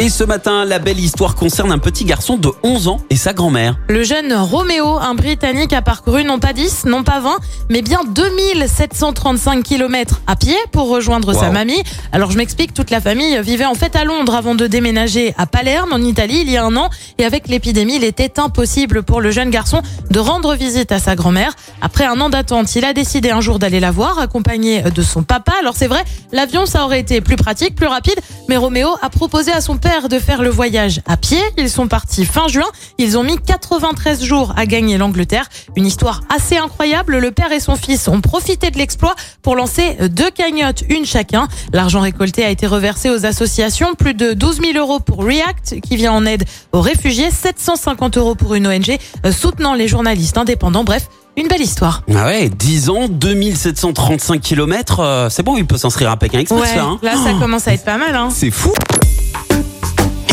Et ce matin, la belle histoire concerne un petit garçon de 11 ans et sa grand-mère. Le jeune Roméo, un Britannique, a parcouru non pas 10, non pas 20, mais bien 2735 km à pied pour rejoindre sa mamie. Alors je m'explique, toute la famille vivait en fait à Londres avant de déménager à Palerme, en Italie, il y a un an. Et avec l'épidémie, il était impossible pour le jeune garçon de rendre visite à sa grand-mère. Après un an d'attente, il a décidé un jour d'aller la voir, accompagné de son papa. Alors c'est vrai, l'avion, ça aurait été plus pratique, plus rapide, mais Roméo a proposé à son père de faire le voyage à pied. Ils sont partis fin juin. Ils ont mis 93 jours à gagner l'Angleterre. Une histoire assez incroyable. Le père et son fils ont profité de l'exploit pour lancer deux cagnottes, une chacun. L'argent récolté a été reversé aux associations. Plus de 12 000 euros pour React, qui vient en aide aux réfugiés. 750 euros pour une ONG euh, soutenant les journalistes indépendants. Bref, une belle histoire. Ah ouais, 10 ans, 2735 km, c'est bon, il peut s'inscrire à Pékin Express Ouais, là. hein. là ça commence à être pas mal. Hein. C'est fou.